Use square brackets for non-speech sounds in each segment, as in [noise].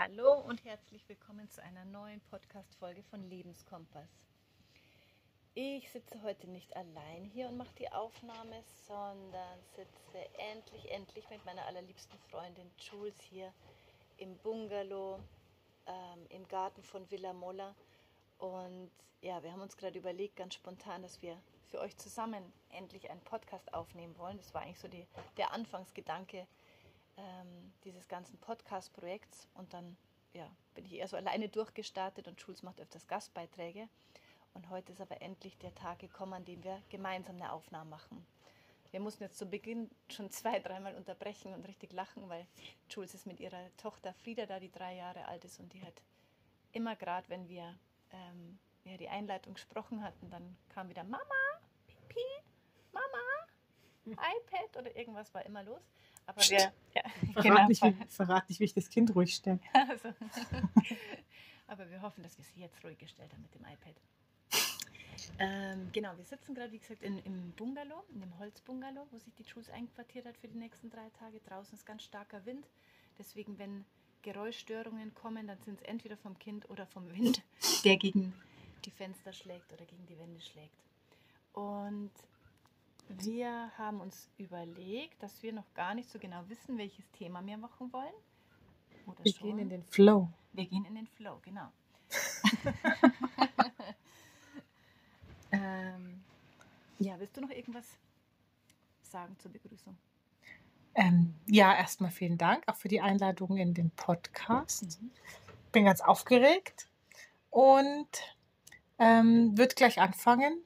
Hallo und herzlich willkommen zu einer neuen Podcast-Folge von Lebenskompass. Ich sitze heute nicht allein hier und mache die Aufnahme, sondern sitze endlich, endlich mit meiner allerliebsten Freundin Jules hier im Bungalow ähm, im Garten von Villa Molla. Und ja, wir haben uns gerade überlegt, ganz spontan, dass wir für euch zusammen endlich einen Podcast aufnehmen wollen. Das war eigentlich so die, der Anfangsgedanke ähm, dieses ganzen Podcast-Projekts. Und dann ja, bin ich eher so alleine durchgestartet und Schulz macht öfters Gastbeiträge. Und heute ist aber endlich der Tag gekommen, an dem wir gemeinsam eine Aufnahme machen. Wir mussten jetzt zu Beginn schon zwei, dreimal unterbrechen und richtig lachen, weil Jules ist mit ihrer Tochter Frieda da, die drei Jahre alt ist und die hat immer gerade, wenn wir ähm, ja, die Einleitung gesprochen hatten, dann kam wieder Mama, Pipi, Mama, iPad oder irgendwas war immer los. Aber wir, ja, [laughs] verrat, genau. nicht, wie, verrat nicht, wie ich das Kind ruhig stelle. [laughs] Also. [laughs] Aber wir hoffen, dass wir sie jetzt ruhig gestellt haben mit dem iPad. Ähm, genau, wir sitzen gerade, wie gesagt, in, im Bungalow, in dem Holzbungalow, wo sich die Jules einquartiert hat für die nächsten drei Tage. Draußen ist ganz starker Wind. Deswegen, wenn Geräuschstörungen kommen, dann sind es entweder vom Kind oder vom Wind, der gegen die Fenster schlägt oder gegen die Wände schlägt. Und wir haben uns überlegt, dass wir noch gar nicht so genau wissen, welches Thema wir machen wollen. Oder wir schon. gehen in den Flow. Wir gehen in den Flow, genau. [laughs] ähm, ja, willst du noch irgendwas sagen zur Begrüßung? Ähm, ja, erstmal vielen Dank auch für die Einladung in den Podcast. Mhm. Bin ganz aufgeregt und ähm, wird gleich anfangen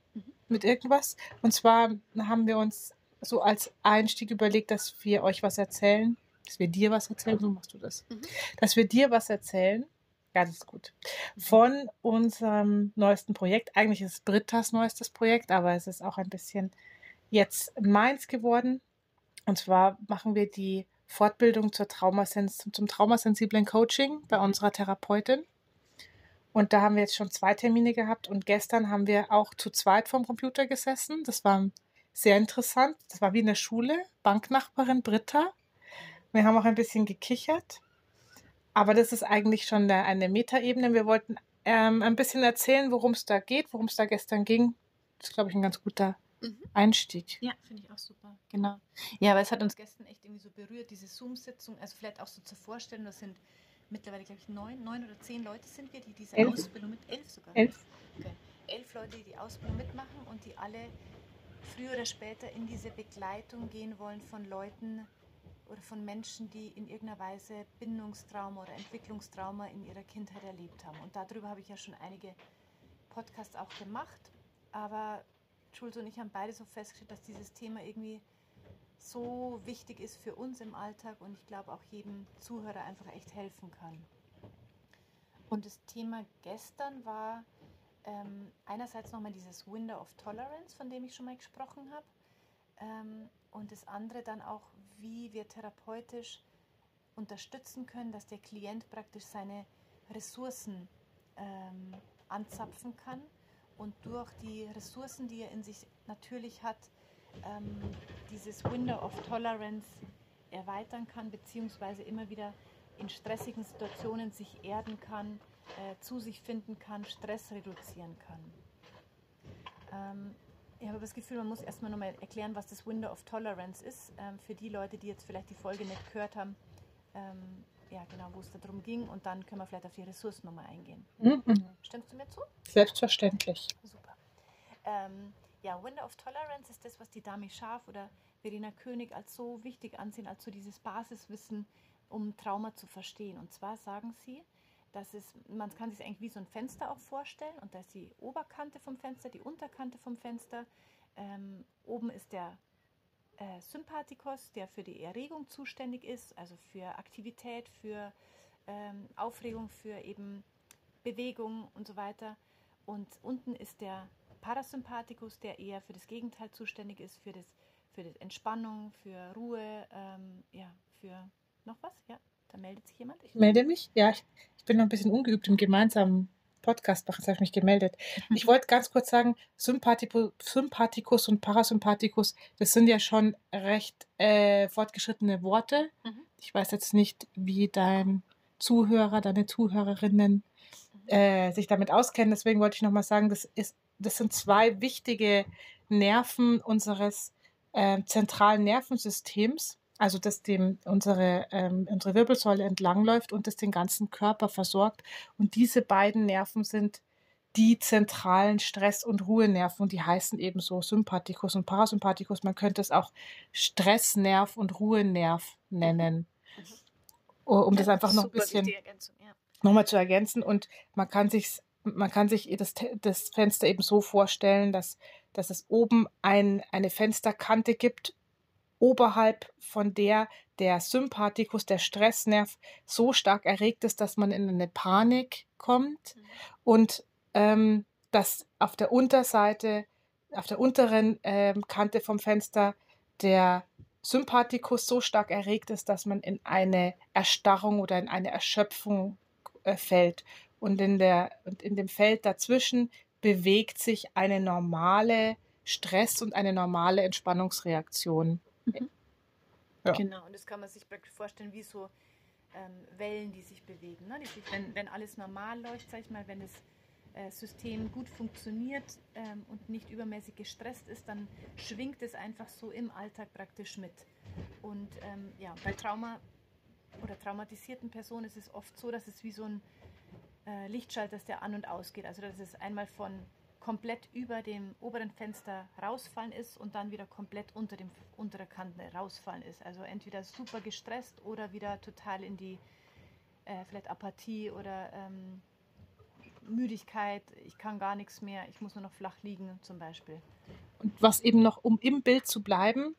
mit irgendwas. Und zwar haben wir uns so als Einstieg überlegt, dass wir euch was erzählen, dass wir dir was erzählen, so machst du das, mhm. dass wir dir was erzählen, ja, ist gut, von unserem neuesten Projekt. Eigentlich ist es Britta's neuestes Projekt, aber es ist auch ein bisschen jetzt meins geworden. Und zwar machen wir die Fortbildung zur Traumasens zum traumasensiblen Coaching bei unserer Therapeutin. Und da haben wir jetzt schon zwei Termine gehabt und gestern haben wir auch zu zweit vorm Computer gesessen. Das war sehr interessant. Das war wie in der Schule. Banknachbarin Britta. Wir haben auch ein bisschen gekichert. Aber das ist eigentlich schon eine Metaebene. Wir wollten ähm, ein bisschen erzählen, worum es da geht, worum es da gestern ging. Das ist, glaube ich, ein ganz guter mhm. Einstieg. Ja, finde ich auch super. Genau. Ja, weil es hat uns gestern echt irgendwie so berührt, diese Zoom-Sitzung. Also vielleicht auch so zur Vorstellung, das sind mittlerweile, glaube ich, neun, neun oder zehn Leute sind wir, die diese elf. Ausbildung mit, elf sogar. Elf. Okay. Elf Leute, die die Ausbildung mitmachen und die alle früher oder später in diese Begleitung gehen wollen von Leuten oder von Menschen, die in irgendeiner Weise Bindungstrauma oder Entwicklungstrauma in ihrer Kindheit erlebt haben. Und darüber habe ich ja schon einige Podcasts auch gemacht. Aber Jules und ich haben beide so festgestellt, dass dieses Thema irgendwie so wichtig ist für uns im Alltag und ich glaube auch jedem Zuhörer einfach echt helfen kann. Und das Thema gestern war ähm, einerseits nochmal dieses Window of Tolerance, von dem ich schon mal gesprochen habe. Ähm, und das andere dann auch, wie wir therapeutisch unterstützen können, dass der Klient praktisch seine Ressourcen ähm, anzapfen kann und durch die Ressourcen, die er in sich natürlich hat, ähm, dieses Window of Tolerance erweitern kann, beziehungsweise immer wieder in stressigen Situationen sich erden kann, äh, zu sich finden kann, Stress reduzieren kann. Ähm, ich habe das Gefühl, man muss erstmal nochmal erklären, was das Window of Tolerance ist, ähm, für die Leute, die jetzt vielleicht die Folge nicht gehört haben. Ähm, ja, genau, wo es darum ging. Und dann können wir vielleicht auf die Ressourcen nochmal eingehen. Mhm. Stimmst du mir zu? Selbstverständlich. Super. Ähm, ja, Window of Tolerance ist das, was die Dami Scharf oder Verena König als so wichtig ansehen, als so dieses Basiswissen, um Trauma zu verstehen. Und zwar sagen sie, dass es, man kann sich eigentlich wie so ein Fenster auch vorstellen und da ist die Oberkante vom Fenster, die Unterkante vom Fenster. Ähm, oben ist der äh, Sympathikus, der für die Erregung zuständig ist, also für Aktivität, für ähm, Aufregung, für eben Bewegung und so weiter. Und unten ist der Parasympathikus, der eher für das Gegenteil zuständig ist, für das, für das Entspannung, für Ruhe, ähm, ja, für noch was? Ja, da meldet sich jemand. Ich melde mich. Ja, ich, ich bin noch ein bisschen ungeübt im gemeinsamen Podcast machen, jetzt habe ich mich gemeldet. Mhm. [laughs] Ich wollte ganz kurz sagen, Sympathikus und Parasympathikus, das sind ja schon recht äh, fortgeschrittene Worte. Mhm. Ich weiß jetzt nicht, wie dein Zuhörer, deine Zuhörerinnen äh, sich damit auskennen. Deswegen wollte ich nochmal sagen, das, ist, das sind zwei wichtige Nerven unseres äh, zentralen Nervensystems, also das dem unsere, ähm, unsere Wirbelsäule entlangläuft und das den ganzen Körper versorgt. Und diese beiden Nerven sind die zentralen Stress- und Ruhenerven und die heißen ebenso Sympathikus und Parasympathikus. Man könnte es auch Stressnerv und Ruhenerv nennen, mhm. um das einfach noch ein bisschen nochmal zu ergänzen. Und man kann sich man kann sich das, das Fenster eben so vorstellen, dass, dass es oben ein, eine Fensterkante gibt, oberhalb von der der Sympathikus, der Stressnerv, so stark erregt ist, dass man in eine Panik kommt mhm. und ähm, dass auf der Unterseite, auf der unteren ähm, Kante vom Fenster der Sympathikus so stark erregt ist, dass man in eine Erstarrung oder in eine Erschöpfung äh, fällt. Und in, der, und in dem Feld dazwischen bewegt sich eine normale Stress- und eine normale Entspannungsreaktion. Mhm. Ja. Genau, und das kann man sich praktisch vorstellen wie so ähm, Wellen, die sich bewegen. Ne? Die sich, wenn, wenn alles normal läuft, sag ich mal, wenn es äh, System gut funktioniert ähm, und nicht übermäßig gestresst ist, dann schwingt es einfach so im Alltag praktisch mit. Und ähm, ja, bei Trauma oder traumatisierten Personen ist es oft so, dass es wie so ein äh, Lichtschalter ist, der an und ausgeht. Also dass es einmal von komplett über dem oberen Fenster rausfallen ist und dann wieder komplett unter dem unteren Kante rausfallen ist. Also entweder super gestresst oder wieder total in die äh, vielleicht Apathie oder ähm, Müdigkeit, ich kann gar nichts mehr, ich muss nur noch flach liegen zum Beispiel. Und was eben noch, um im Bild zu bleiben,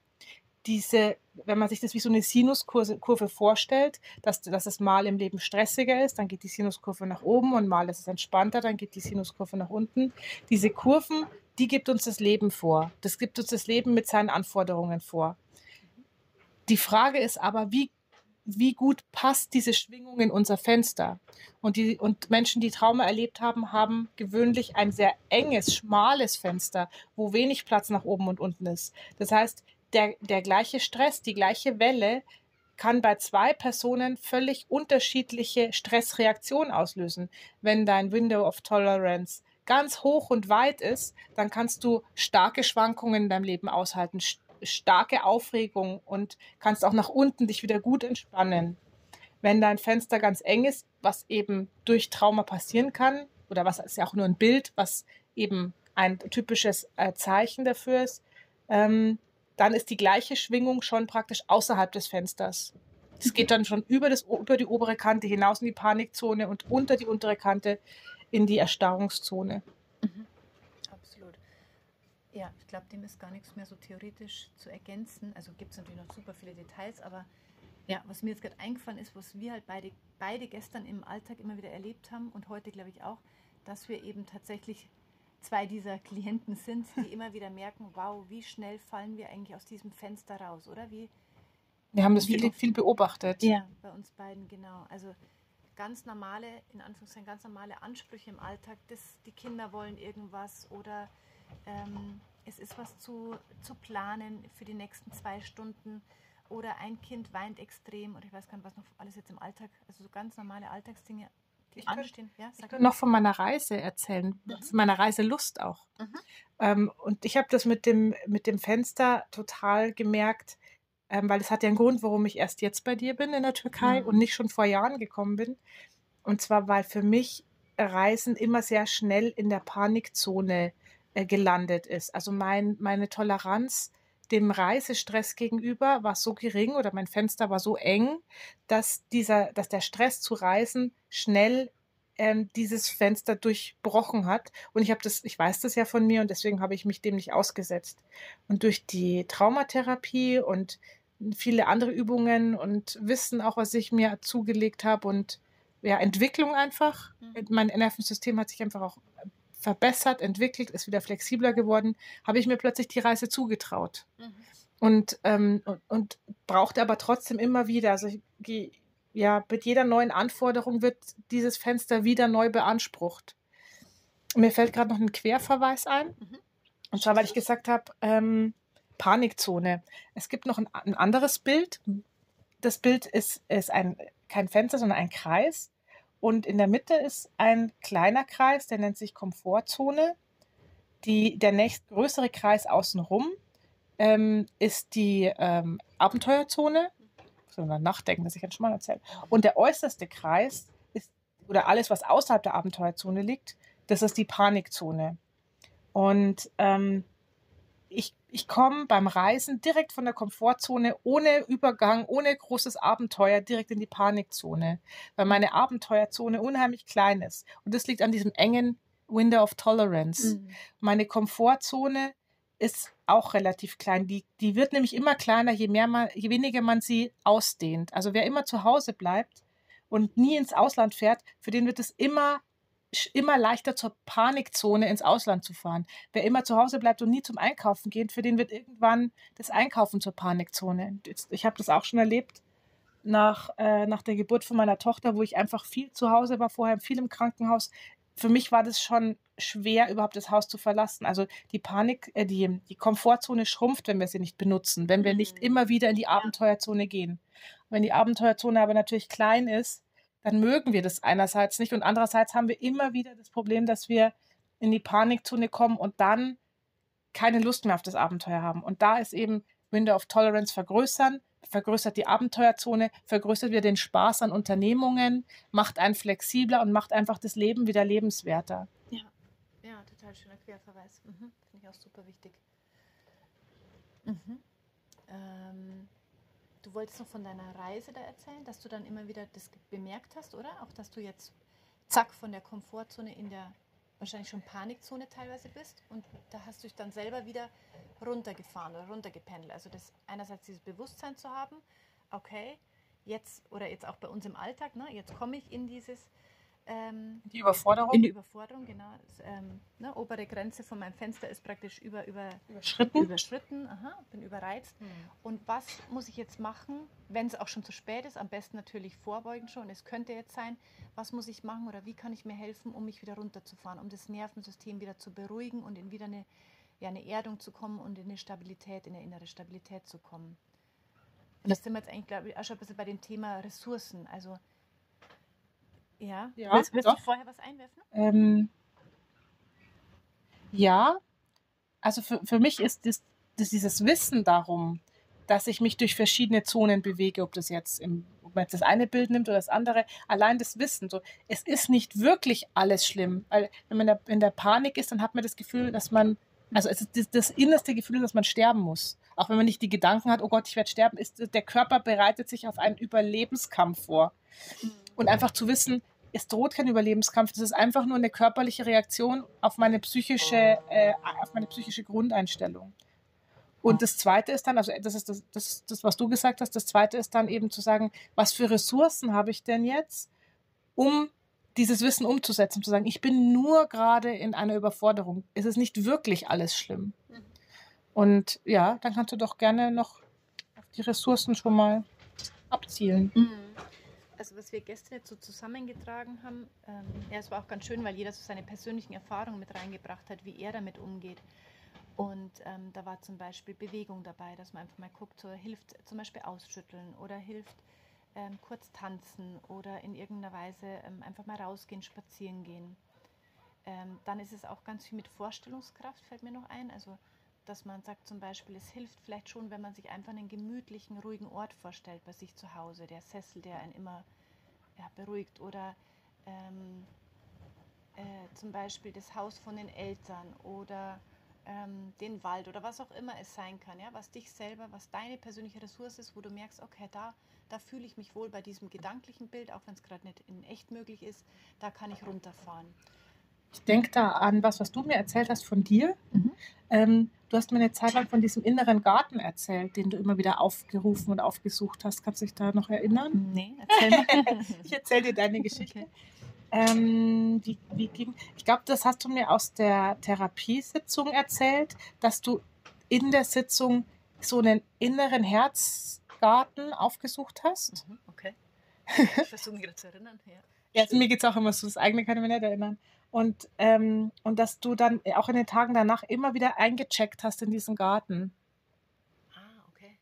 diese, wenn man sich das wie so eine Sinuskurve vorstellt, dass, dass es mal im Leben stressiger ist, dann geht die Sinuskurve nach oben und mal ist es entspannter, dann geht die Sinuskurve nach unten. Diese Kurven, die gibt uns das Leben vor. Das gibt uns das Leben mit seinen Anforderungen vor. Die Frage ist aber, wie wie gut passt diese Schwingung in unser Fenster. Und, die, und Menschen, die Trauma erlebt haben, haben gewöhnlich ein sehr enges, schmales Fenster, wo wenig Platz nach oben und unten ist. Das heißt, der, der gleiche Stress, die gleiche Welle kann bei zwei Personen völlig unterschiedliche Stressreaktionen auslösen. Wenn dein Window of Tolerance ganz hoch und weit ist, dann kannst du starke Schwankungen in deinem Leben aushalten, starke Aufregung und kannst auch nach unten dich wieder gut entspannen. Wenn dein Fenster ganz eng ist, was eben durch Trauma passieren kann, oder was ist ja auch nur ein Bild, was eben ein typisches äh, Zeichen dafür ist, ähm, dann ist die gleiche Schwingung schon praktisch außerhalb des Fensters. Es geht dann schon über, das, über die obere Kante hinaus in die Panikzone und unter die untere Kante in die Erstarrungszone. Mhm. Ja, ich glaube, dem ist gar nichts mehr so theoretisch zu ergänzen. Also gibt es natürlich noch super viele Details, aber ja, was mir jetzt gerade eingefallen ist, was wir halt beide, beide gestern im Alltag immer wieder erlebt haben und heute glaube ich auch, dass wir eben tatsächlich zwei dieser Klienten sind, die immer wieder merken, wow, wie schnell fallen wir eigentlich aus diesem Fenster raus, oder? Wie, wir haben das viel, viel beobachtet. Ja, bei uns beiden, genau. Also ganz normale, in Anführungszeichen, ganz normale Ansprüche im Alltag, dass die Kinder wollen irgendwas oder ähm, es ist was zu, zu planen für die nächsten zwei Stunden oder ein Kind weint extrem oder ich weiß gar nicht, was noch alles jetzt im Alltag, also so ganz normale Alltagsdinge, ich anstehen. ja, ich kann noch von meiner Reise erzählen, mhm. von meiner Reiselust auch. Mhm. Ähm, und ich habe das mit dem, mit dem Fenster total gemerkt, ähm, weil es hat ja einen Grund, warum ich erst jetzt bei dir bin in der Türkei mhm. und nicht schon vor Jahren gekommen bin. Und zwar, weil für mich Reisen immer sehr schnell in der Panikzone äh, gelandet ist. Also mein, meine Toleranz dem Reisestress gegenüber war so gering oder mein Fenster war so eng, dass dieser, dass der Stress zu reisen schnell ähm, dieses Fenster durchbrochen hat. Und ich habe das, ich weiß das ja von mir und deswegen habe ich mich dem nicht ausgesetzt. Und durch die Traumatherapie und viele andere Übungen und Wissen auch, was ich mir zugelegt habe und ja, Entwicklung einfach. Mhm. Mein Nervensystem hat sich einfach auch verbessert, entwickelt, ist wieder flexibler geworden, habe ich mir plötzlich die Reise zugetraut. Mhm. Und, ähm, und, und brauchte aber trotzdem immer wieder, also ich, ja, mit jeder neuen Anforderung wird dieses Fenster wieder neu beansprucht. Mir fällt gerade noch ein Querverweis ein. Mhm. Und zwar, weil ich gesagt habe, ähm, Panikzone. Es gibt noch ein, ein, anderes Bild. Das Bild ist, ist ein kein Fenster, sondern ein Kreis. Und in der Mitte ist ein kleiner Kreis, der nennt sich Komfortzone. Die, der nächstgrößere Kreis außenrum ähm, ist die ähm, Abenteuerzone. Wir nachdenken, dass ich jetzt schon mal erzähle. Und der äußerste Kreis ist, oder alles, was außerhalb der Abenteuerzone liegt, das ist die Panikzone. Und ähm, ich, ich komme beim Reisen direkt von der Komfortzone, ohne Übergang, ohne großes Abenteuer, direkt in die Panikzone, weil meine Abenteuerzone unheimlich klein ist. Und das liegt an diesem engen Window of Tolerance. Mhm. Meine Komfortzone ist auch relativ klein. Die, die wird nämlich immer kleiner, je, mehr man, je weniger man sie ausdehnt. Also wer immer zu Hause bleibt und nie ins Ausland fährt, für den wird es immer immer leichter zur Panikzone ins Ausland zu fahren. Wer immer zu Hause bleibt und nie zum Einkaufen geht, für den wird irgendwann das Einkaufen zur Panikzone. Ich habe das auch schon erlebt nach, äh, nach der Geburt von meiner Tochter, wo ich einfach viel zu Hause war, vorher viel im Krankenhaus. Für mich war das schon schwer, überhaupt das Haus zu verlassen. Also die Panik, äh, die, die Komfortzone schrumpft, wenn wir sie nicht benutzen, wenn wir nicht mhm. immer wieder in die Abenteuerzone gehen. wenn die Abenteuerzone aber natürlich klein ist, dann mögen wir das einerseits nicht und andererseits haben wir immer wieder das Problem, dass wir in die Panikzone kommen und dann keine Lust mehr auf das Abenteuer haben. Und da ist eben Window of Tolerance vergrößern, vergrößert die Abenteuerzone, vergrößert wieder den Spaß an Unternehmungen, macht einen flexibler und macht einfach das Leben wieder lebenswerter. Ja, ja total schöner Querverweis. Mhm. Finde ich auch super wichtig. Mhm. Ähm, Du wolltest noch von deiner Reise da erzählen, dass du dann immer wieder das bemerkt hast, oder? Auch, dass du jetzt zack von der Komfortzone in der wahrscheinlich schon Panikzone teilweise bist und da hast du dich dann selber wieder runtergefahren oder runtergependelt. Also das einerseits dieses Bewusstsein zu haben, okay, jetzt oder jetzt auch bei uns im Alltag, ne, jetzt komme ich in dieses ähm, die Überforderung? In die Überforderung, genau. Das, ähm, ne, obere Grenze von meinem Fenster ist praktisch über, über, überschritten. Überschritten, aha, bin überreizt. Mhm. Und was muss ich jetzt machen, wenn es auch schon zu spät ist? Am besten natürlich vorbeugen schon. Es könnte jetzt sein, was muss ich machen oder wie kann ich mir helfen, um mich wieder runterzufahren, um das Nervensystem wieder zu beruhigen und in wieder eine, ja, eine Erdung zu kommen und in eine Stabilität, in eine innere Stabilität zu kommen. Und das sind wir jetzt eigentlich, glaube ich, auch schon ein bisschen bei dem Thema Ressourcen. Also ja. ja willst, willst du vorher was einwerfen? Ähm, ja. Also für, für mich ist das, das dieses Wissen darum, dass ich mich durch verschiedene Zonen bewege, ob das jetzt im, ob man jetzt das eine Bild nimmt oder das andere, allein das Wissen, so, es ist nicht wirklich alles schlimm. Weil wenn man in der, in der Panik ist, dann hat man das Gefühl, dass man, also es ist das, das innerste Gefühl, dass man sterben muss. Auch wenn man nicht die Gedanken hat, oh Gott, ich werde sterben, ist der Körper bereitet sich auf einen Überlebenskampf vor. Mhm. Und einfach zu wissen, es droht kein Überlebenskampf, das ist einfach nur eine körperliche Reaktion auf meine psychische, äh, auf meine psychische Grundeinstellung. Und das Zweite ist dann, also das ist das, das, das, was du gesagt hast, das Zweite ist dann eben zu sagen, was für Ressourcen habe ich denn jetzt, um dieses Wissen umzusetzen, zu sagen, ich bin nur gerade in einer Überforderung. Es ist nicht wirklich alles schlimm. Und ja, dann kannst du doch gerne noch auf die Ressourcen schon mal abzielen. Mhm also was wir gestern jetzt so zusammengetragen haben, ähm, ja, es war auch ganz schön, weil jeder so seine persönlichen Erfahrungen mit reingebracht hat, wie er damit umgeht. Und ähm, da war zum Beispiel Bewegung dabei, dass man einfach mal guckt, so hilft zum Beispiel ausschütteln oder hilft ähm, kurz tanzen oder in irgendeiner Weise ähm, einfach mal rausgehen, spazieren gehen. Ähm, dann ist es auch ganz viel mit Vorstellungskraft, fällt mir noch ein. Also dass man sagt zum Beispiel, es hilft vielleicht schon, wenn man sich einfach einen gemütlichen, ruhigen Ort vorstellt bei sich zu Hause, der Sessel, der einen immer ja, beruhigt oder ähm, äh, zum Beispiel das Haus von den Eltern oder ähm, den Wald oder was auch immer es sein kann, ja, was dich selber, was deine persönliche Ressource ist, wo du merkst, okay, da, da fühle ich mich wohl bei diesem gedanklichen Bild, auch wenn es gerade nicht in echt möglich ist, da kann ich runterfahren. Ich denke da an was, was du mir erzählt hast von dir. Mhm. Ähm, du hast mir eine Zeit lang von diesem inneren Garten erzählt, den du immer wieder aufgerufen und aufgesucht hast. Kannst du dich da noch erinnern? Nee, erzähl mir. [laughs] ich erzähle dir deine Geschichte. Okay. Ähm, wie, wie ging, ich glaube, das hast du mir aus der Therapiesitzung erzählt, dass du in der Sitzung so einen inneren Herzgarten aufgesucht hast. Mhm, okay. [laughs] Ich versuche mich gerade zu erinnern. Ja, ja also mir geht es auch immer so, das eigene kann ich mir nicht erinnern. Und, ähm, und dass du dann auch in den Tagen danach immer wieder eingecheckt hast in diesen Garten. Ah, okay.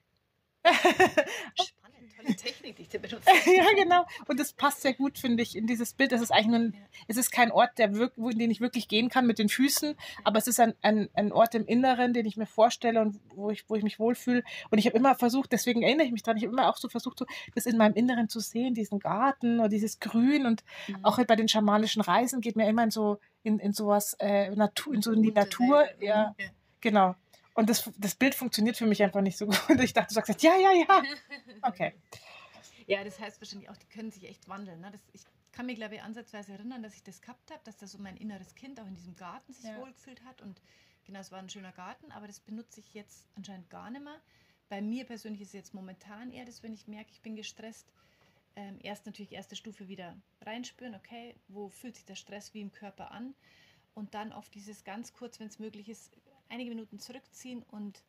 [laughs] Tolle Technik, die ich da benutze. [laughs] ja, genau. Und das passt sehr gut, finde ich, in dieses Bild. Das ist eigentlich nur ein, es ist kein Ort, der wirk, in den ich wirklich gehen kann mit den Füßen, aber es ist ein, ein, ein Ort im Inneren, den ich mir vorstelle und wo ich, wo ich mich wohlfühle. Und ich habe immer versucht, deswegen erinnere ich mich dran, ich habe immer auch so versucht, so, das in meinem Inneren zu sehen, diesen Garten oder dieses Grün. Und mhm. auch bei den schamanischen Reisen geht mir immer in so, in, in sowas, äh, Natur, in so in die Natur. Ja, ja, genau. Und das, das Bild funktioniert für mich einfach nicht so [laughs] gut. Ich dachte, du sagst jetzt, ja, ja, ja. [laughs] Okay. Ja, das heißt wahrscheinlich auch, die können sich echt wandeln. Ne? Das, ich kann mir, glaube ich, ansatzweise erinnern, dass ich das gehabt habe, dass da so mein inneres Kind auch in diesem Garten sich ja. wohlgefühlt hat. Und genau, es war ein schöner Garten, aber das benutze ich jetzt anscheinend gar nicht mehr. Bei mir persönlich ist es jetzt momentan eher das, wenn ich merke, ich bin gestresst, ähm, erst natürlich erste Stufe wieder reinspüren, okay, wo fühlt sich der Stress wie im Körper an? Und dann auf dieses ganz kurz, wenn es möglich ist, einige Minuten zurückziehen und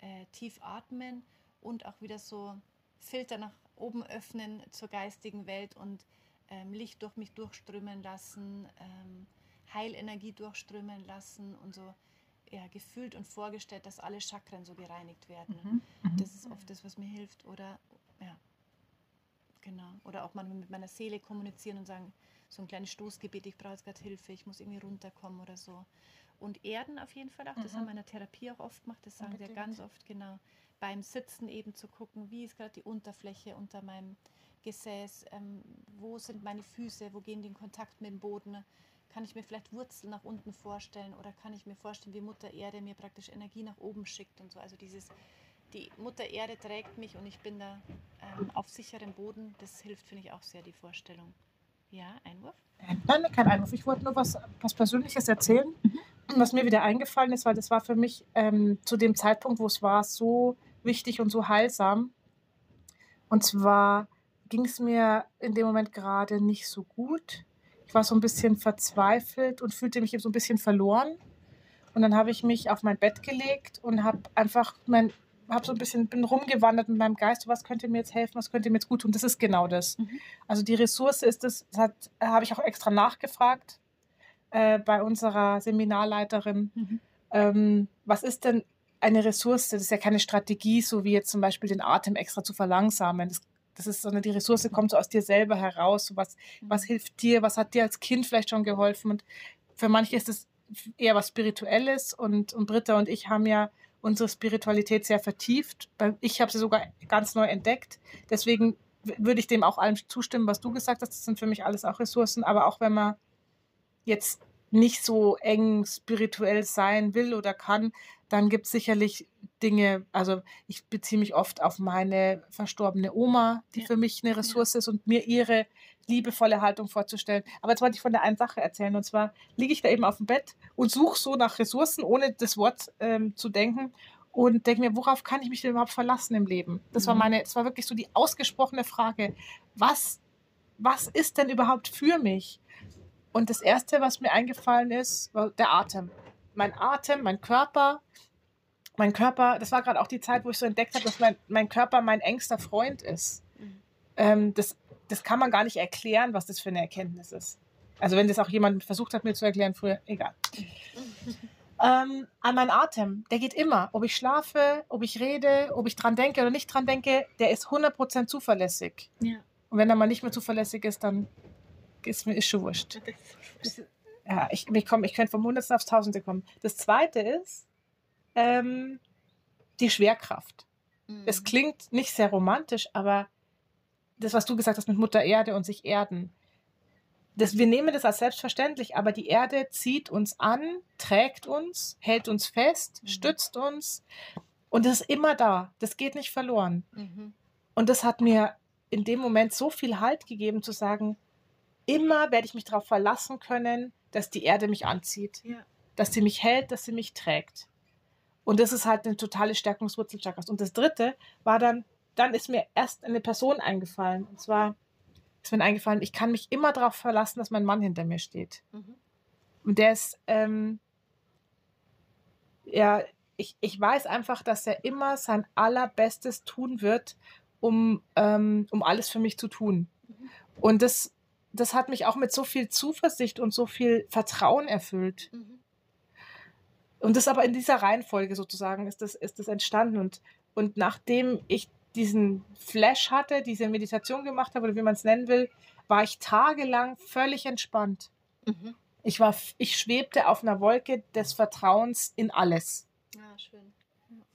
äh, tief atmen und auch wieder so Filter nach oben öffnen zur geistigen Welt und ähm, Licht durch mich durchströmen lassen, ähm, Heilenergie durchströmen lassen und so ja, gefühlt und vorgestellt, dass alle Chakren so gereinigt werden. Mhm. mhm. Das ist oft das, was mir hilft. Oder ja, genau. Oder auch manchmal mit meiner Seele kommunizieren und sagen, so ein kleines Stoßgebet, ich brauche jetzt gerade Hilfe, ich muss irgendwie runterkommen oder so und Erden auf jeden Fall auch. Das mhm. haben wir in der Therapie auch oft gemacht. Das sagen wir ganz oft, genau. Beim Sitzen eben zu gucken, wie ist gerade die Unterfläche unter meinem Gesäß, ähm, wo sind meine Füße, wo gehen die in Kontakt mit dem Boden. Kann ich mir vielleicht Wurzeln nach unten vorstellen oder kann ich mir vorstellen, wie Mutter Erde mir praktisch Energie nach oben schickt und so. Also dieses, die Mutter Erde trägt mich und ich bin da ähm, auf sicherem Boden. Das hilft, finde ich, auch sehr, die Vorstellung. Ja, Einwurf? Nein, kein Einwurf. Ich wollte nur was, was Persönliches erzählen. Mhm was mir wieder eingefallen ist, weil das war für mich ähm, zu dem Zeitpunkt, wo es war, so wichtig und so heilsam. Und zwar ging es mir in dem Moment gerade nicht so gut. Ich war so ein bisschen verzweifelt und fühlte mich eben so ein bisschen verloren. Und dann habe ich mich auf mein Bett gelegt und habe einfach mein, habe so ein bisschen bin rumgewandert mit meinem Geist. Was könnte mir jetzt helfen? Was könnte mir jetzt gut tun? Das ist genau das. Mhm. Also die Ressource ist das. das habe ich auch extra nachgefragt äh, bei unserer Seminarleiterin. Mhm. Ähm, was ist denn eine Ressource? Das ist ja keine Strategie, so wie jetzt zum Beispiel den Atem extra zu verlangsamen. Das, das ist, sondern die Ressource kommt so aus dir selber heraus. So was, mhm. was hilft dir? Was hat dir als Kind vielleicht schon geholfen? Und für manche ist es eher was Spirituelles. Und, und Britta und ich haben ja unsere Spiritualität sehr vertieft. Ich habe sie sogar ganz neu entdeckt. Deswegen würde ich dem auch allem zustimmen, was du gesagt hast. Das sind für mich alles auch Ressourcen. Aber auch wenn man jetzt nicht so eng spirituell sein will oder kann, dann gibt es sicherlich Dinge, also ich beziehe mich oft auf meine verstorbene Oma, die ja. für mich eine Ressource ja. ist und mir ihre liebevolle Haltung vorzustellen. Aber jetzt wollte ich von der einen Sache erzählen und zwar liege ich da eben auf dem Bett und suche so nach Ressourcen, ohne das Wort ähm, zu denken und denke mir, worauf kann ich mich denn überhaupt verlassen im Leben? Das mhm. war meine, das war wirklich so die ausgesprochene Frage. Was, was ist denn überhaupt für mich? Und das Erste, was mir eingefallen ist, war der Atem. Mein Atem, mein Körper. Mein Körper, das war gerade auch die Zeit, wo ich so entdeckt habe, dass mein, mein Körper mein engster Freund ist. Mhm. Ähm, das, das kann man gar nicht erklären, was das für eine Erkenntnis ist. Also wenn das auch jemand versucht hat, mir zu erklären früher, egal. [laughs] ähm, an meinen Atem, der geht immer. Ob ich schlafe, ob ich rede, ob ich dran denke oder nicht dran denke, der ist 100% zuverlässig. Ja. Und wenn er mal nicht mehr zuverlässig ist, dann ist mir ist schon wurscht. Ja, ich, ich, komm, ich könnte vom Hundertsten aufs Tausende kommen. Das zweite ist ähm, die Schwerkraft. Mhm. Es klingt nicht sehr romantisch, aber das, was du gesagt hast mit Mutter Erde und sich erden, das, wir nehmen das als selbstverständlich, aber die Erde zieht uns an, trägt uns, hält uns fest, mhm. stützt uns und das ist immer da. Das geht nicht verloren. Mhm. Und das hat mir in dem Moment so viel Halt gegeben, zu sagen, immer werde ich mich darauf verlassen können, dass die Erde mich anzieht, ja. dass sie mich hält, dass sie mich trägt. Und das ist halt eine totale Stärkungswurzel Chakras. Und das dritte war dann, dann ist mir erst eine Person eingefallen. Und zwar ist mir eingefallen, ich kann mich immer darauf verlassen, dass mein Mann hinter mir steht. Mhm. Und der ist, ähm, ja, ich, ich weiß einfach, dass er immer sein allerbestes tun wird, um, ähm, um alles für mich zu tun. Mhm. Und das das hat mich auch mit so viel Zuversicht und so viel Vertrauen erfüllt. Mhm. Und das aber in dieser Reihenfolge sozusagen ist das, ist das entstanden. Und, und nachdem ich diesen Flash hatte, diese Meditation gemacht habe oder wie man es nennen will, war ich tagelang völlig entspannt. Mhm. Ich war, ich schwebte auf einer Wolke des Vertrauens in alles. Ah, schön.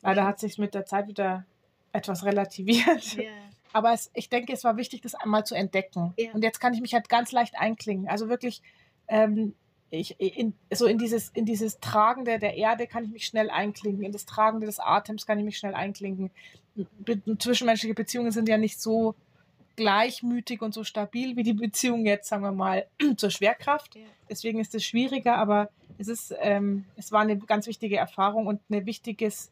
Leider hat sich mit der Zeit wieder etwas relativiert. Yeah. Aber es, ich denke, es war wichtig, das einmal zu entdecken. Yeah. Und jetzt kann ich mich halt ganz leicht einklingen. Also wirklich, ähm, ich, in, so in dieses, in dieses Tragende der Erde kann ich mich schnell einklinken. In das Tragende des Atems kann ich mich schnell einklinken. Be zwischenmenschliche Beziehungen sind ja nicht so gleichmütig und so stabil wie die Beziehung jetzt, sagen wir mal, [clears throat] zur Schwerkraft. Ja. Deswegen ist es schwieriger, aber es ist, ähm, es war eine ganz wichtige Erfahrung und ein wichtiges,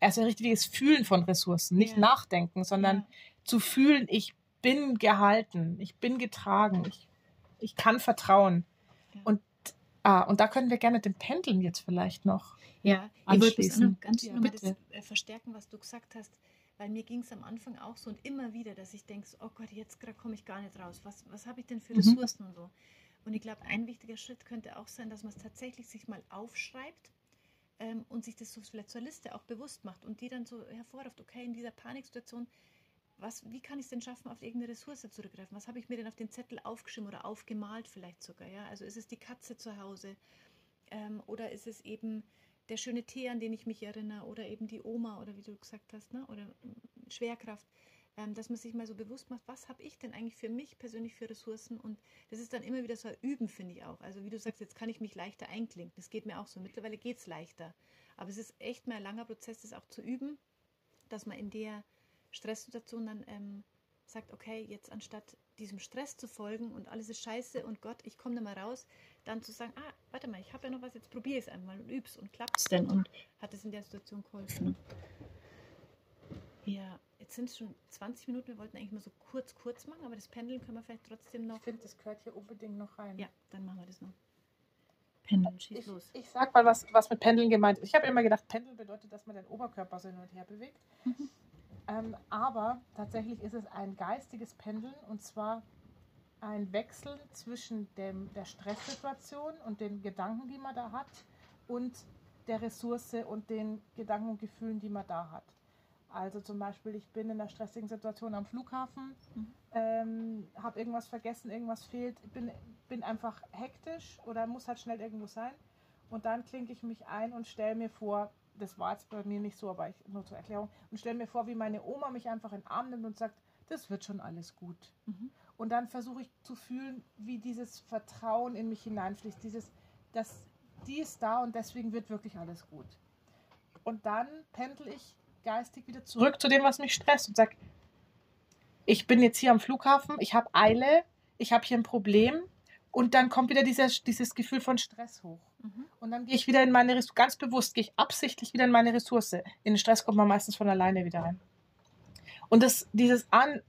also ein richtiges Fühlen von Ressourcen, nicht ja. nachdenken, sondern ja. Zu fühlen, ich bin gehalten, ich bin getragen, ich, ich kann vertrauen. Und, ah, und da können wir gerne den Pendeln jetzt vielleicht noch. Ja, ich wollte noch ganz ja, das äh, verstärken, was du gesagt hast weil mir ging es am Anfang auch so und immer wieder, dass ich denke, oh Gott, jetzt komme ich gar nicht raus. Was, was habe ich denn für mhm. Ressourcen und so? Und ich glaube, ein wichtiger Schritt könnte auch sein, dass man es tatsächlich sich mal aufschreibt ähm, und sich das so vielleicht zur Liste auch bewusst macht und die dann so hervorruft, okay, in dieser Paniksituation, was, wie kann ich es denn schaffen, auf irgendeine Ressource zurückgreifen? Was habe ich mir denn auf den Zettel aufgeschrieben oder aufgemalt vielleicht sogar? Ja? Also ist es die Katze zu Hause ähm, oder ist es eben der schöne Tee, an den ich mich erinnere, oder eben die Oma, oder wie du gesagt hast, ne? oder mm, Schwerkraft, ähm, dass man sich mal so bewusst macht, was habe ich denn eigentlich für mich persönlich für Ressourcen? Und das ist dann immer wieder so ein Üben, finde ich auch. Also wie du sagst, jetzt kann ich mich leichter einklinken. Das geht mir auch so. Mittlerweile geht es leichter. Aber es ist echt mal ein langer Prozess, das auch zu üben, dass man in der Stresssituation dann ähm, sagt, okay, jetzt anstatt diesem Stress zu folgen und alles ist scheiße und Gott, ich komme da mal raus, dann zu sagen, ah, warte mal, ich habe ja noch was, jetzt probiere ich es einmal und üb's und klappt es denn und hat es in der Situation geholfen. Ja, jetzt sind es schon 20 Minuten, wir wollten eigentlich mal so kurz, kurz machen, aber das Pendeln können wir vielleicht trotzdem noch. Ich finde, das gehört hier unbedingt noch rein. Ja, dann machen wir das noch. Pendeln, schieß ich, los. Ich sag mal, was, was mit Pendeln gemeint ist. Ich habe immer gedacht, Pendeln bedeutet, dass man den Oberkörper so hin und her bewegt. Mhm. Ähm, aber tatsächlich ist es ein geistiges Pendeln und zwar ein Wechsel zwischen dem, der Stresssituation und den Gedanken, die man da hat, und der Ressource und den Gedanken und Gefühlen, die man da hat. Also zum Beispiel, ich bin in einer stressigen Situation am Flughafen, mhm. ähm, habe irgendwas vergessen, irgendwas fehlt, bin, bin einfach hektisch oder muss halt schnell irgendwo sein. Und dann klinke ich mich ein und stelle mir vor, das war jetzt bei mir nicht so, aber ich, nur zur Erklärung, und stelle mir vor, wie meine Oma mich einfach in den Arm nimmt und sagt, das wird schon alles gut. Mhm. Und dann versuche ich zu fühlen, wie dieses Vertrauen in mich hineinfließt, dieses, dass die ist da und deswegen wird wirklich alles gut. Und dann pendel ich geistig wieder zurück zu dem, was mich stresst und sage, ich bin jetzt hier am Flughafen, ich habe Eile, ich habe hier ein Problem und dann kommt wieder dieses, dieses Gefühl von Stress hoch. Mhm. Und dann gehe ich wieder in meine Ressource, ganz bewusst gehe ich absichtlich wieder in meine Ressource. In den Stress kommt man meistens von alleine wieder rein. Und das, dieses an,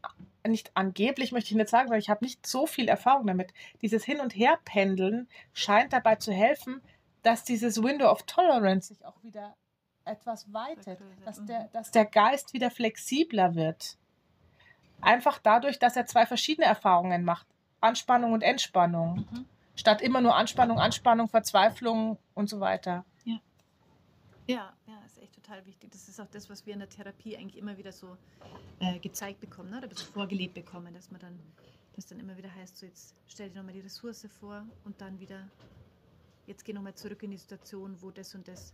nicht angeblich möchte ich nicht sagen, weil ich habe nicht so viel Erfahrung damit. Dieses Hin- und Herpendeln scheint dabei zu helfen, dass dieses Window of Tolerance sich auch wieder etwas weitet, dass der, mhm. dass der Geist wieder flexibler wird. Einfach dadurch, dass er zwei verschiedene Erfahrungen macht. Anspannung und Entspannung. Mhm. Statt immer nur Anspannung, Anspannung, Verzweiflung und so weiter. Ja. Ja, ja, ist echt total wichtig. Das ist auch das, was wir in der Therapie eigentlich immer wieder so äh, gezeigt bekommen, ne? oder so vorgelebt bekommen, dass man dann, das dann immer wieder heißt, so jetzt stell dir nochmal die Ressource vor und dann wieder, jetzt geh nochmal zurück in die Situation, wo das und das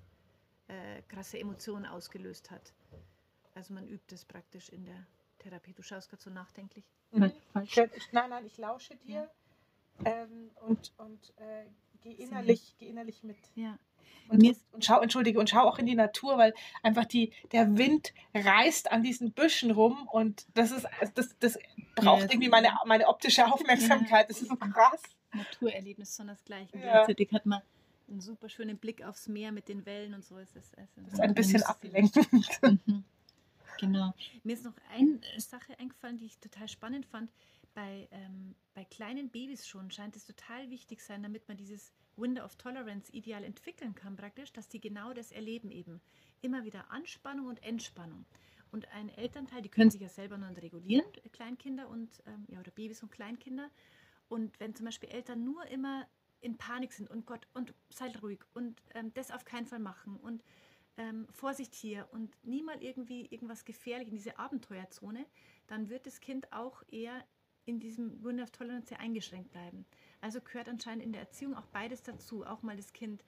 äh, krasse Emotionen ausgelöst hat. Also man übt das praktisch in der Therapie. Du schaust gerade so nachdenklich. Mhm. Falsch. Nein, nein, ich lausche dir ja. Ähm, und, und äh, gehe innerlich, geh innerlich mit. Ja. Und, und, und, schau, entschuldige, und schau auch in die Natur, weil einfach die, der Wind reißt an diesen Büschen rum und das ist, das, das braucht ja, irgendwie meine, meine optische Aufmerksamkeit. Das ist so krass. Naturerlebnis sondersgleichen. Ja. Gleichzeitig hat man einen super schönen Blick aufs Meer mit den Wellen und so. Ist, es ist, das ist ein bisschen ablenkend. Mhm. Genau. Mir ist noch eine Sache eingefallen, die ich total spannend fand. Bei, ähm, bei kleinen Babys schon scheint es total wichtig sein, damit man dieses Window of Tolerance ideal entwickeln kann, praktisch, dass die genau das erleben eben. Immer wieder Anspannung und Entspannung. Und ein Elternteil, die können sich ja selber nur regulieren, Kleinkinder und ähm, ja, oder Babys und Kleinkinder. Und wenn zum Beispiel Eltern nur immer in Panik sind und Gott und seid ruhig und ähm, das auf keinen Fall machen und ähm, Vorsicht hier und nie mal irgendwie irgendwas gefährlich in diese Abenteuerzone, dann wird das Kind auch eher in diesem Window of Tolerance sehr eingeschränkt bleiben. Also gehört anscheinend in der Erziehung auch beides dazu. Auch mal das Kind,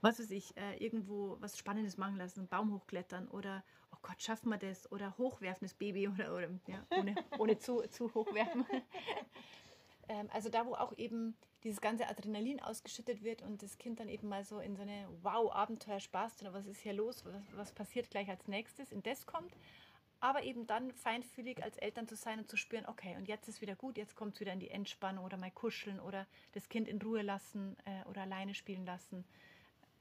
was weiß ich, äh, irgendwo was Spannendes machen lassen, einen Baum hochklettern oder, oh Gott, schaffen wir das? Oder hochwerfen das Baby [laughs] oder, oder ja, ohne, ohne zu, zu hochwerfen. [laughs] ähm, also da, wo auch eben dieses ganze Adrenalin ausgeschüttet wird und das Kind dann eben mal so in so eine Wow-Abenteuer-Spaß, was ist hier los, was, was passiert gleich als nächstes, in das kommt aber eben dann feinfühlig als Eltern zu sein und zu spüren, okay, und jetzt ist wieder gut, jetzt kommt es wieder in die Entspannung oder mal kuscheln oder das Kind in Ruhe lassen äh, oder alleine spielen lassen.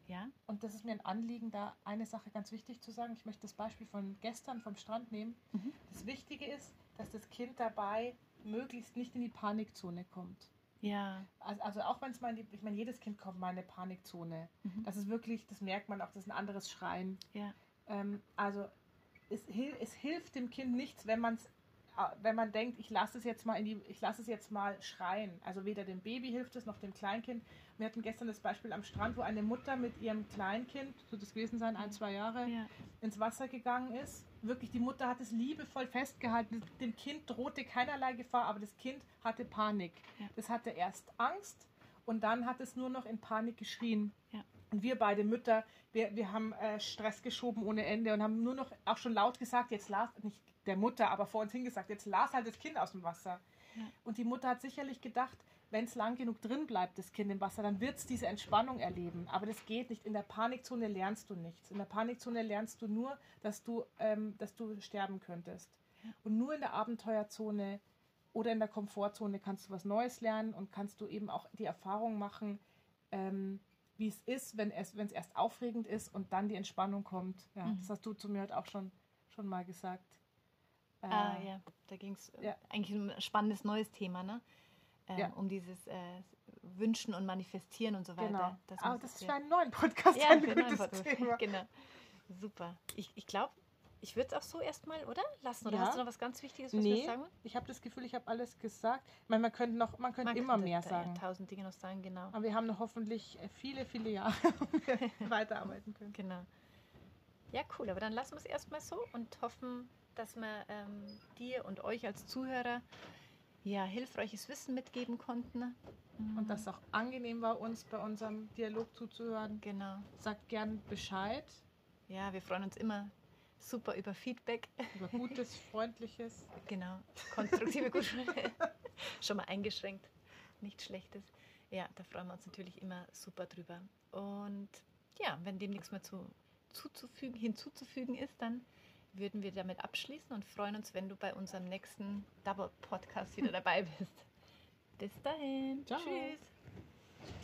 Ja. Und das ist mir ein Anliegen, da eine Sache ganz wichtig zu sagen. Ich möchte das Beispiel von gestern vom Strand nehmen. Mhm. Das Wichtige ist, dass das Kind dabei möglichst nicht in die Panikzone kommt. Ja. Also, also auch wenn es mal, in die, ich meine, jedes Kind kommt mal in eine Panikzone. Mhm. Das ist wirklich, das merkt man auch, das ist ein anderes Schreien. Ja. Ähm, also es, es hilft dem Kind nichts, wenn man es äh, wenn man denkt, ich lasse es jetzt mal in die, ich lasse es jetzt mal schreien. Also weder dem Baby hilft es noch dem Kleinkind. Wir hatten gestern das Beispiel am Strand, wo eine Mutter mit ihrem Kleinkind, so das gewesen sein, ein, zwei Jahre, ja. ins Wasser gegangen ist. Wirklich, die Mutter hat es liebevoll festgehalten. Dem Kind drohte keinerlei Gefahr, aber das Kind hatte Panik. Ja. Das hatte erst Angst und dann hat es nur noch in Panik geschrien. Ja. Und wir beide Mütter, wir, wir haben äh, Stress geschoben ohne Ende und haben nur noch auch schon laut gesagt, jetzt las, nicht der Mutter, aber vor uns hingesagt, jetzt las halt das Kind aus dem Wasser. Ja. Und die Mutter hat sicherlich gedacht, wenn es lang genug drin bleibt, das Kind im Wasser, dann wird es diese Entspannung erleben. Aber das geht nicht. In der Panikzone lernst du nichts. In der Panikzone lernst du nur, dass du, ähm, dass du sterben könntest. Und nur in der Abenteuerzone oder in der Komfortzone kannst du was Neues lernen und kannst du eben auch die Erfahrung machen, ähm, wie es ist, wenn es, wenn es erst aufregend ist und dann die Entspannung kommt. Ja, mhm. Das hast du zu mir heute auch schon, schon mal gesagt. Äh, ah ja, da ging es äh, ja. eigentlich um ein spannendes neues Thema, ne? Ähm, ja. Um dieses äh, Wünschen und Manifestieren und so weiter. Genau. Das Aber das ist für einen neuen Podcast ja, ein gutes Podcast. Thema. [laughs] genau. Super. Ich, ich glaube, ich würde es auch so erstmal, oder? Lassen. Oder ja. hast du noch was ganz Wichtiges, was nee, wir sagen? Ich habe das Gefühl, ich habe alles gesagt. Ich meine, man könnte noch, man könnte man immer könnte mehr sagen. tausend Dinge noch sagen, genau. Aber wir haben noch hoffentlich äh, viele, viele Jahre [laughs] [laughs] weiterarbeiten können. Genau. Ja, cool. Aber dann lassen wir es erstmal so und hoffen, dass wir ähm, dir und euch als Zuhörer ja, hilfreiches Wissen mitgeben konnten. Mhm. Und dass es auch angenehm war, uns bei unserem Dialog zuzuhören. Genau. Sagt gern Bescheid. Ja, wir freuen uns immer super über Feedback. Über gutes, freundliches. Genau, konstruktive Gut [laughs] Schon mal eingeschränkt, nichts Schlechtes. Ja, da freuen wir uns natürlich immer super drüber. Und ja, wenn dem nichts mehr zu, zuzufügen, hinzuzufügen ist, dann würden wir damit abschließen und freuen uns, wenn du bei unserem nächsten Double Podcast wieder [laughs] dabei bist. Bis dahin. Ciao. Tschüss.